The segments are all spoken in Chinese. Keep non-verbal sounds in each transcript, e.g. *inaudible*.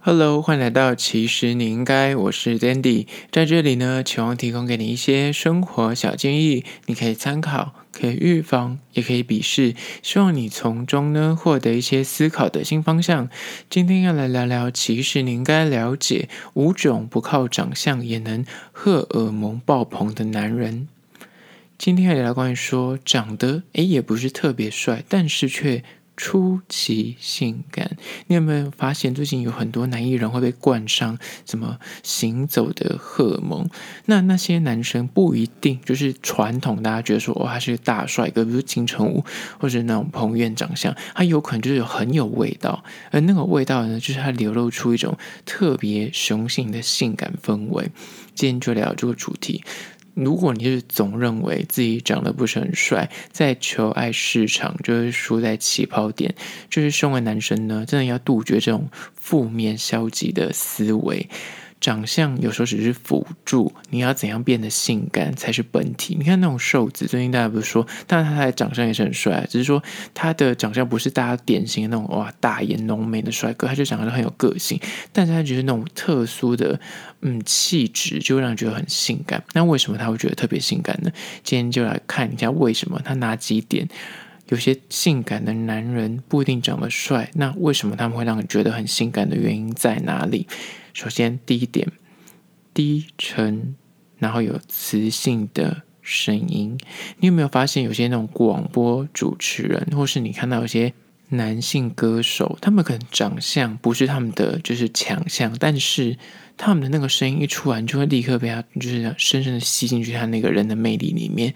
Hello，欢迎来到其实你应该，我是 Dandy，在这里呢，期望提供给你一些生活小建议，你可以参考，可以预防，也可以鄙视，希望你从中呢获得一些思考的新方向。今天要来聊聊，其实你应该了解五种不靠长相也能荷尔蒙爆棚的男人。今天要聊关于说长得诶也不是特别帅，但是却。出奇性感，你有没有发现最近有很多男艺人会被冠上什么行走的荷尔蒙？那那些男生不一定就是传统大家觉得说哦，他是大帅哥，比如金城武或者那种彭于晏长相，他有可能就是很有味道，而那个味道呢，就是他流露出一种特别雄性的性感氛围。今天就聊这个主题。如果你是总认为自己长得不是很帅，在求爱市场就是输在起跑点，就是身为男生呢，真的要杜绝这种负面消极的思维。长相有时候只是辅助，你要怎样变得性感才是本体。你看那种瘦子，最近大家不是说，但是他的长相也是很帅，只是说他的长相不是大家典型的那种哇大眼浓眉的帅哥，他就长得很有个性，但是他觉得那种特殊的嗯气质，就让人觉得很性感。那为什么他会觉得特别性感呢？今天就来看一下为什么他哪几点。有些性感的男人不一定长得帅，那为什么他们会让你觉得很性感的原因在哪里？首先，第一点，低沉，然后有磁性的声音。你有没有发现，有些那种广播主持人，或是你看到有些男性歌手，他们可能长相不是他们的就是强项，但是他们的那个声音一出来，你就会立刻被他就是深深的吸进去他那个人的魅力里面。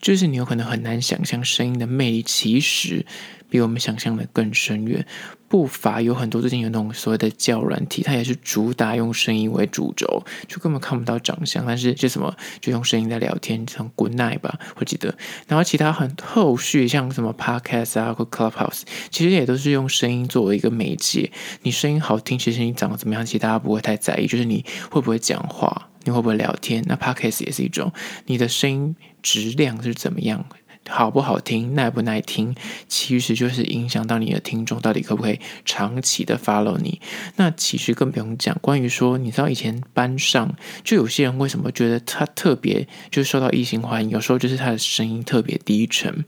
就是你有可能很难想象，声音的魅力其实比我们想象的更深远。不乏有很多最近有那种所谓的教软体，它也是主打用声音为主轴，就根本看不到长相，但是就什么就用声音在聊天，像 Good Night 吧，我记得。然后其他很后续像什么 Podcast 啊或 Clubhouse，其实也都是用声音作为一个媒介。你声音好听，其实你长得怎么样，其实大家不会太在意，就是你会不会讲话。你会不会聊天？那 Podcast 也是一种，你的声音质量是怎么样，好不好听，耐不耐听，其实就是影响到你的听众到底可不可以长期的 follow 你。那其实更不用讲，关于说，你知道以前班上就有些人为什么觉得他特别就受到异性欢迎，有时候就是他的声音特别低沉。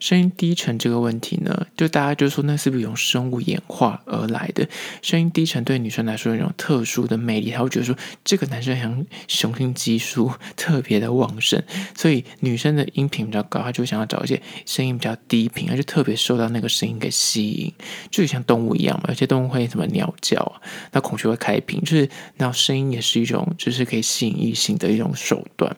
声音低沉这个问题呢，就大家就说那是不是用生物演化而来的？声音低沉对女生来说有一种特殊的魅力，她会觉得说这个男生好像雄性激素 *laughs* 特别的旺盛，所以女生的音频比较高，她就想要找一些声音比较低频，而且特别受到那个声音给吸引，就像动物一样嘛，有些动物会什么鸟叫啊，那孔雀会开屏，就是那声音也是一种，就是可以吸引异性的一种手段。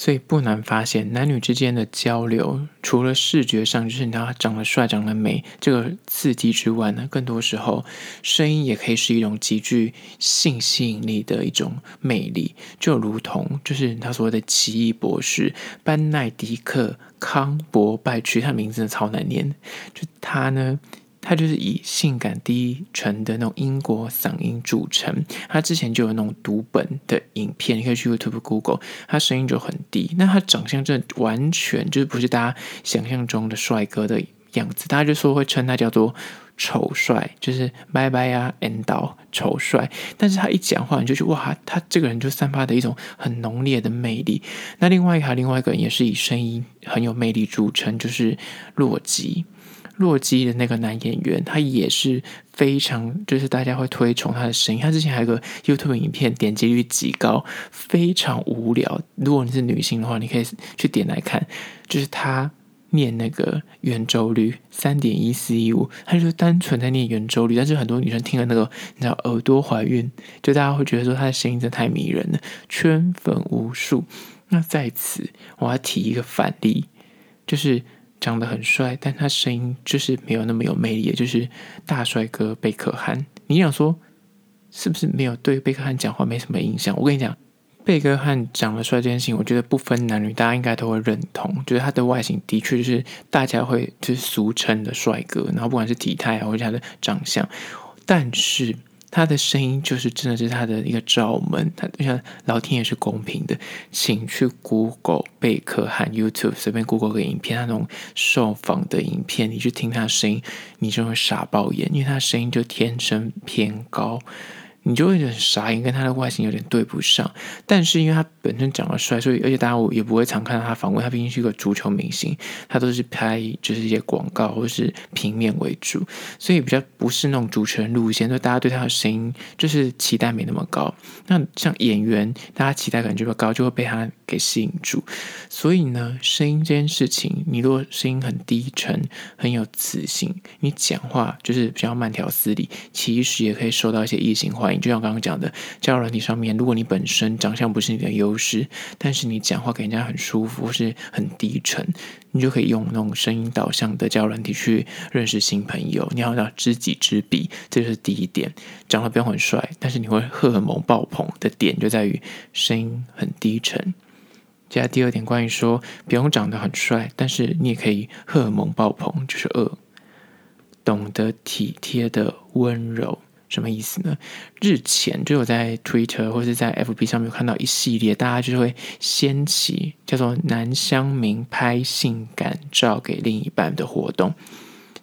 所以不难发现，男女之间的交流，除了视觉上就是他长得帅、长得美这个刺激之外呢，更多时候声音也可以是一种极具性吸引力的一种魅力，就如同就是他所谓的奇异博士班奈狄克康伯拜区，他名字的超难念，就他呢。他就是以性感低沉的那种英国嗓音著称。他之前就有那种读本的影片，你可以去 YouTube、Google，他声音就很低。那他长相真的完全就是不是大家想象中的帅哥的样子。大家就说会称他叫做丑帅，就是拜拜呀，end 到丑帅。但是他一讲话，你就觉得哇，他这个人就散发的一种很浓烈的魅力。那另外一个，另外一个人也是以声音很有魅力著称，就是洛基。洛基的那个男演员，他也是非常，就是大家会推崇他的声音。他之前还有个 YouTube 影片，点击率极高，非常无聊。如果你是女性的话，你可以去点来看，就是他念那个圆周率三点一四一五，他就单纯在念圆周率。但是很多女生听了那个，你知道耳朵怀孕，就大家会觉得说他的声音真的太迷人了，圈粉无数。那在此，我要提一个反例，就是。长得很帅，但他声音就是没有那么有魅力，也就是大帅哥贝克汉。你想说是不是没有对贝克汉讲话没什么印象？我跟你讲，贝克汉长得帅这件事情，我觉得不分男女，大家应该都会认同。就是他的外形的确就是大家会就是俗称的帅哥，然后不管是体态啊，或者他的长相，但是。他的声音就是真的是他的一个罩门，他就像老天也是公平的，请去 Google 贝克和 YouTube 随便 Google 个影片，那种受访的影片，你去听他的声音，你就会傻爆眼，因为他声音就天生偏高，你就会很傻眼，跟他的外形有点对不上。但是因为他本身长得帅，所以而且大家我也不会常看到他访问。他毕竟是一个足球明星，他都是拍就是一些广告或是平面为主，所以比较不是那种主持人路线。所以大家对他的声音就是期待没那么高。那像演员，大家期待感觉比较高，就会被他给吸引住。所以呢，声音这件事情，你如果声音很低沉、很有磁性，你讲话就是比较慢条斯理，其实也可以受到一些异性欢迎。就像刚刚讲的，交友软体上面，如果你本身长相不是你的优势，但是你讲话给人家很舒服，或是很低沉，你就可以用那种声音导向的交友软体去认识新朋友。你要找知己知彼，这就是第一点。长得不用很帅，但是你会荷尔蒙爆棚的点就在于声音很低沉。接下来第二点，关于说不用长得很帅，但是你也可以荷尔蒙爆棚，就是二，懂得体贴的温柔，什么意思呢？日前就有在 Twitter 或是在 FB 上面看到一系列，大家就会掀起叫做“男乡民拍性感照给另一半”的活动。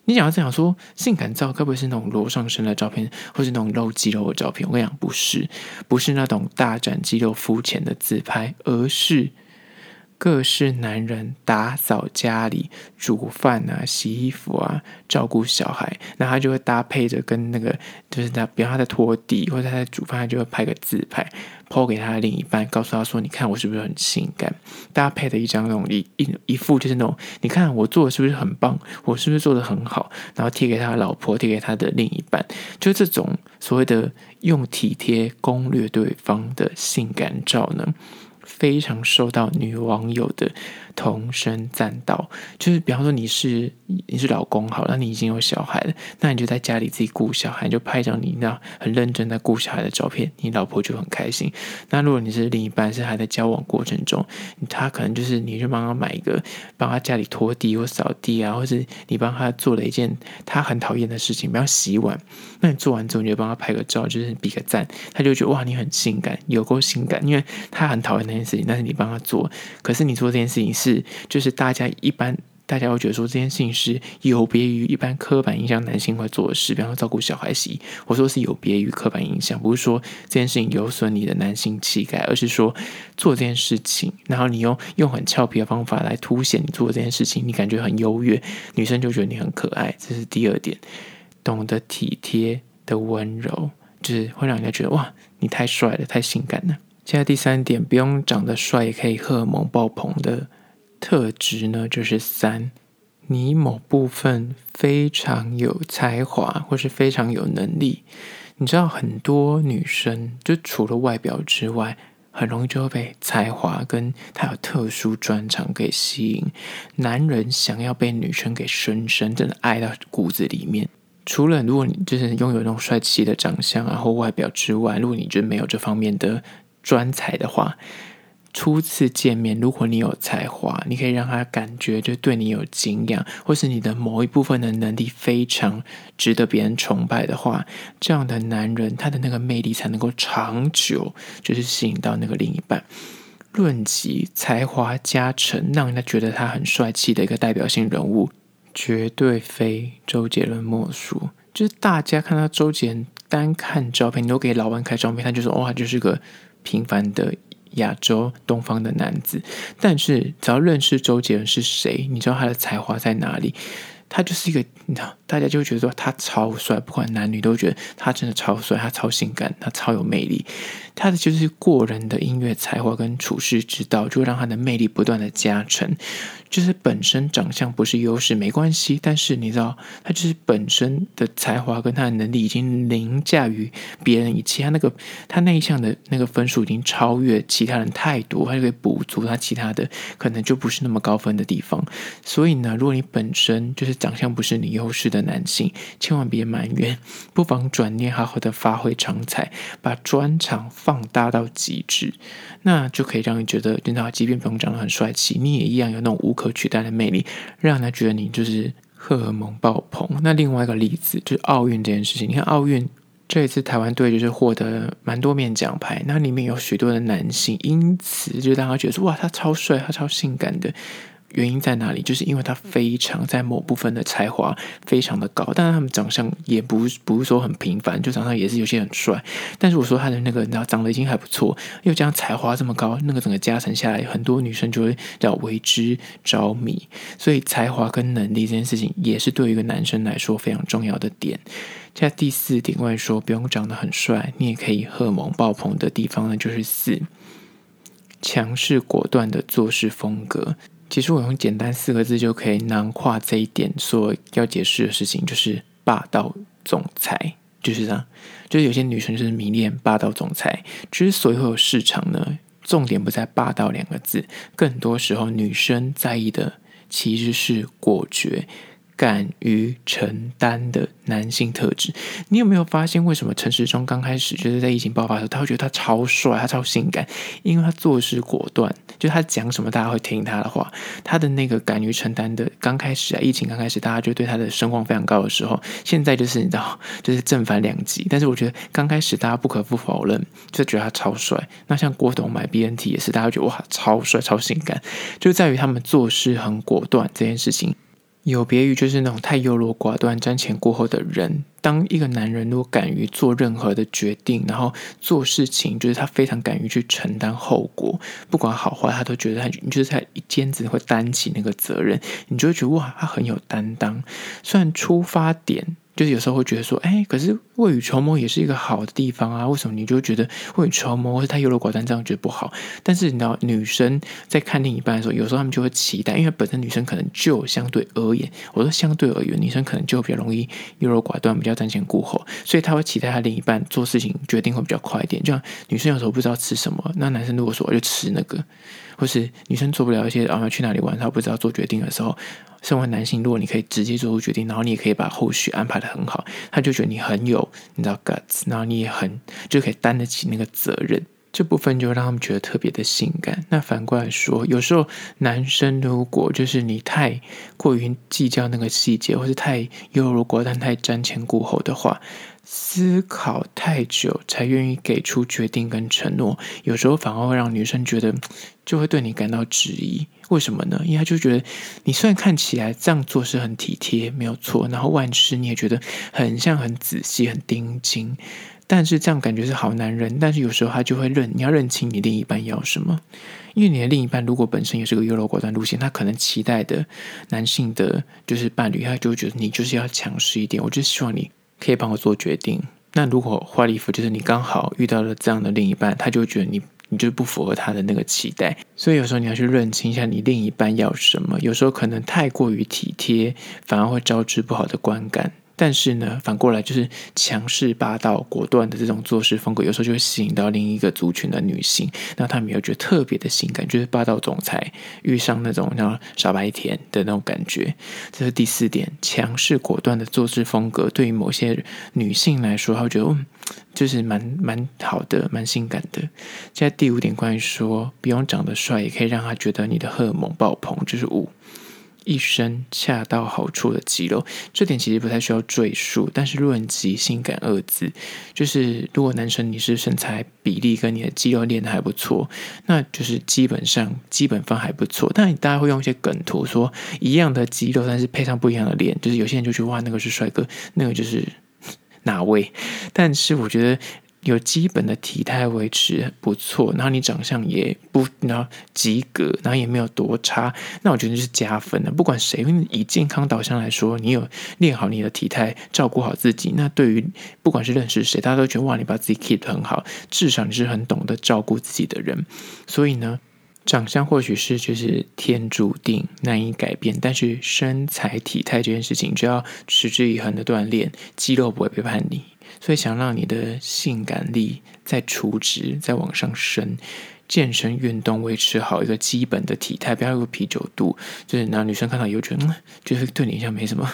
你想要这样说，性感照该不会是那种裸上身的照片，或是那种露肌肉的照片？我跟你讲，不是，不是那种大展肌肉、肤浅的自拍，而是。各式男人打扫家里、煮饭啊、洗衣服啊、照顾小孩，那他就会搭配着跟那个，就是他，比方他在拖地或者他在煮饭，他就会拍个自拍抛给他的另一半，告诉他说：“你看我是不是很性感？”搭配的一张那种一一一副就是那种，你看我做的是不是很棒？我是不是做的很好？然后贴给他的老婆，贴给他的另一半，就这种所谓的用体贴攻略对方的性感照呢。非常受到女网友的同声赞道，就是比方说你是你是老公好，那你已经有小孩了，那你就在家里自己顾小孩，就拍一张你那很认真在顾小孩的照片，你老婆就很开心。那如果你是另一半，是还在交往过程中，他可能就是你去帮他买一个，帮他家里拖地或扫地啊，或是你帮他做了一件他很讨厌的事情，比方洗碗，那你做完之后你就帮他拍个照，就是比个赞，他就觉得哇你很性感，有够性感，因为他很讨厌那件事情，但是你帮他做，可是你做这件事情是。就是大家一般，大家会觉得说这件事情是有别于一般刻板印象男性会做的事，比方说照顾小孩洗衣。我说是有别于刻板印象，不是说这件事情有损你的男性气概，而是说做这件事情，然后你用用很俏皮的方法来凸显你做这件事情，你感觉很优越，女生就觉得你很可爱。这是第二点，懂得体贴的温柔，就是会让人家觉得哇，你太帅了，太性感了。现在第三点，不用长得帅也可以荷尔蒙爆棚的。特质呢，就是三，你某部分非常有才华，或是非常有能力。你知道，很多女生就除了外表之外，很容易就会被才华跟她有特殊专长给吸引。男人想要被女生给深深真的爱到骨子里面，除了如果你就是拥有那种帅气的长相啊或外表之外，如果你觉得没有这方面的专才的话。初次见面，如果你有才华，你可以让他感觉就对你有敬仰，或是你的某一部分的能力非常值得别人崇拜的话，这样的男人他的那个魅力才能够长久，就是吸引到那个另一半。论及才华加成，让人家觉得他很帅气的一个代表性人物，绝对非周杰伦莫属。就是大家看到周杰伦，单看照片，你都给老板看照片，他就说哇，就是个平凡的。亚洲东方的男子，但是只要认识周杰伦是谁，你知道他的才华在哪里？他就是一个，你知道，大家就觉得说他超帅，不管男女都觉得他真的超帅，他超性感，他超有魅力。他的就是过人的音乐才华跟处世之道，就会让他的魅力不断的加成。就是本身长相不是优势没关系，但是你知道，他就是本身的才华跟他的能力已经凌驾于别人一切，他那个他那一项的那个分数已经超越其他人太多，他就可以补足他其他的可能就不是那么高分的地方。所以呢，如果你本身就是长相不是你优势的男性，千万别埋怨，不妨转念好好的发挥长才，把专长放大到极致，那就可以让你觉得，真的，即便不用长得很帅气，你也一样有那种无可取代的魅力，让人家觉得你就是荷尔蒙爆棚。那另外一个例子就是奥运这件事情，你看奥运这一次台湾队就是获得蛮多面奖牌，那里面有许多的男性，因此就让他觉得说哇，他超帅，他超性感的。原因在哪里？就是因为他非常在某部分的才华非常的高，但是他们长相也不不是说很平凡，就长相也是有些很帅。但是我说他的那个，你知道长得已经还不错，又加上才华这么高，那个整个加成下来，很多女生就会叫为之着迷。所以才华跟能力这件事情，也是对于一个男生来说非常重要的点。在第四点，关于说不用长得很帅，你也可以荷尔蒙爆棚的地方呢，就是四。强势果断的做事风格，其实我用简单四个字就可以囊括这一点。所要解释的事情就是霸道总裁，就是这样。就是有些女生就是迷恋霸道总裁。之所以会有市场呢，重点不在霸道两个字，更多时候女生在意的其实是果决。敢于承担的男性特质，你有没有发现为什么陈时中刚开始就是在疫情爆发的时候，他会觉得他超帅，他超性感，因为他做事果断，就他讲什么大家会听他的话。他的那个敢于承担的，刚开始啊，疫情刚开始，大家就对他的声望非常高的时候，现在就是你知道，就是正反两极。但是我觉得刚开始大家不可不否认，就觉得他超帅。那像郭董买 BNT 也是，大家觉得哇，超帅超性感，就在于他们做事很果断这件事情。有别于就是那种太优柔寡断、瞻前顾后的人。当一个男人如果敢于做任何的决定，然后做事情，就是他非常敢于去承担后果，不管好坏，他都觉得他就是他一肩子会担起那个责任，你就会觉得哇，他很有担当。虽然出发点。就是有时候会觉得说，哎，可是未雨绸缪也是一个好的地方啊。为什么你就觉得未雨绸缪或是太优柔寡断这样觉得不好？但是你知道，女生在看另一半的时候，有时候她们就会期待，因为本身女生可能就相对而言，我说相对而言，女生可能就比较容易优柔寡断，比较瞻前顾后，所以她会期待她另一半做事情决定会比较快一点。就像女生有时候不知道吃什么，那男生如果说我就吃那个，或是女生做不了一些啊要去哪里玩，她不知道做决定的时候。身为男性，如果你可以直接做出决定，然后你也可以把后续安排的很好，他就觉得你很有，你知道 guts，然后你也很就可以担得起那个责任，这部分就让他们觉得特别的性感。那反过来说，有时候男生如果就是你太过于计较那个细节，或是太优柔寡断、太瞻前顾后的话。思考太久才愿意给出决定跟承诺，有时候反而会让女生觉得，就会对你感到质疑。为什么呢？因为他就觉得你虽然看起来这样做是很体贴，没有错，然后万事你也觉得很像很仔细、很盯紧，但是这样感觉是好男人。但是有时候他就会认，你要认清你另一半要什么，因为你的另一半如果本身也是个优柔寡断路线，他可能期待的男性的就是伴侣，他就觉得你就是要强势一点。我就希望你。可以帮我做决定。那如果花里胡就是你刚好遇到了这样的另一半，他就觉得你你就不符合他的那个期待。所以有时候你要去认清一下你另一半要什么。有时候可能太过于体贴，反而会招致不好的观感。但是呢，反过来就是强势、霸道、果断的这种做事风格，有时候就会吸引到另一个族群的女性，那她们又觉得特别的性感，就是霸道总裁遇上那种像傻白甜的那种感觉。这是第四点，强势果断的做事风格，对于某些女性来说，她会觉得嗯，就是蛮蛮好的，蛮性感的。现在第五点，关于说不用长得帅，也可以让她觉得你的荷尔蒙爆棚，就是五。一身恰到好处的肌肉，这点其实不太需要赘述。但是论及性感二字，就是如果男生你是身材比例跟你的肌肉练得还不错，那就是基本上基本方还不错。但大家会用一些梗图说一样的肌肉，但是配上不一样的脸，就是有些人就觉得哇，那个是帅哥，那个就是 *laughs* 哪位？但是我觉得。有基本的体态维持不错，然后你长相也不然后及格，然后也没有多差，那我觉得就是加分的。不管谁，以健康导向来说，你有练好你的体态，照顾好自己，那对于不管是认识谁，大家都觉得哇，你把自己 keep 得很好，至少你是很懂得照顾自己的人。所以呢，长相或许是就是天注定难以改变，但是身材体态这件事情，就要持之以恒的锻炼，肌肉不会背叛你。所以，想让你的性感力在储值、在往上升，健身运动维持好一个基本的体态，不要有啤酒肚。就是男女生看到以后觉得，嗯，就是对你像没什么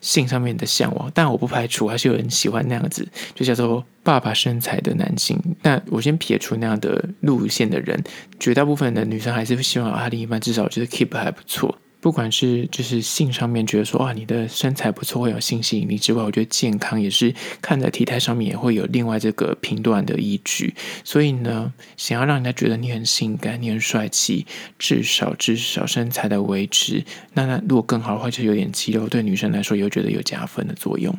性上面的向往。但我不排除还是有人喜欢那样子，就叫做爸爸身材的男性。但我先撇除那样的路线的人，绝大部分的女生还是希望啊另一半至少就是 keep 还不错。不管是就是性上面觉得说，哇，你的身材不错，会有性吸引力之外，我觉得健康也是看在体态上面也会有另外这个评断的依据。所以呢，想要让人家觉得你很性感、你很帅气，至少至少身材的维持，那那如果更好的话，就有点肌肉，对女生来说也会觉得有加分的作用。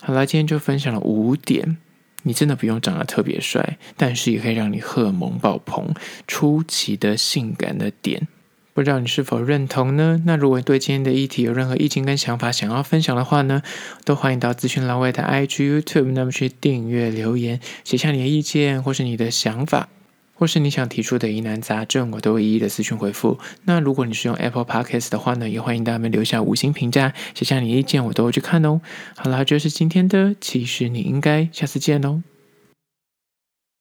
好了，今天就分享了五点，你真的不用长得特别帅，但是也可以让你荷尔蒙爆棚、出奇的性感的点。不知道你是否认同呢？那如果对今天的议题有任何意见跟想法想要分享的话呢，都欢迎到资讯栏位的 IG、YouTube，那么去订阅留言，写下你的意见或是你的想法，或是你想提出的疑难杂症，我都会一一的私讯回复。那如果你是用 Apple Podcast 的话呢，也欢迎大家留下五星评价，写下你的意见，我都会去看哦。好啦，这是今天的，其实你应该下次见哦。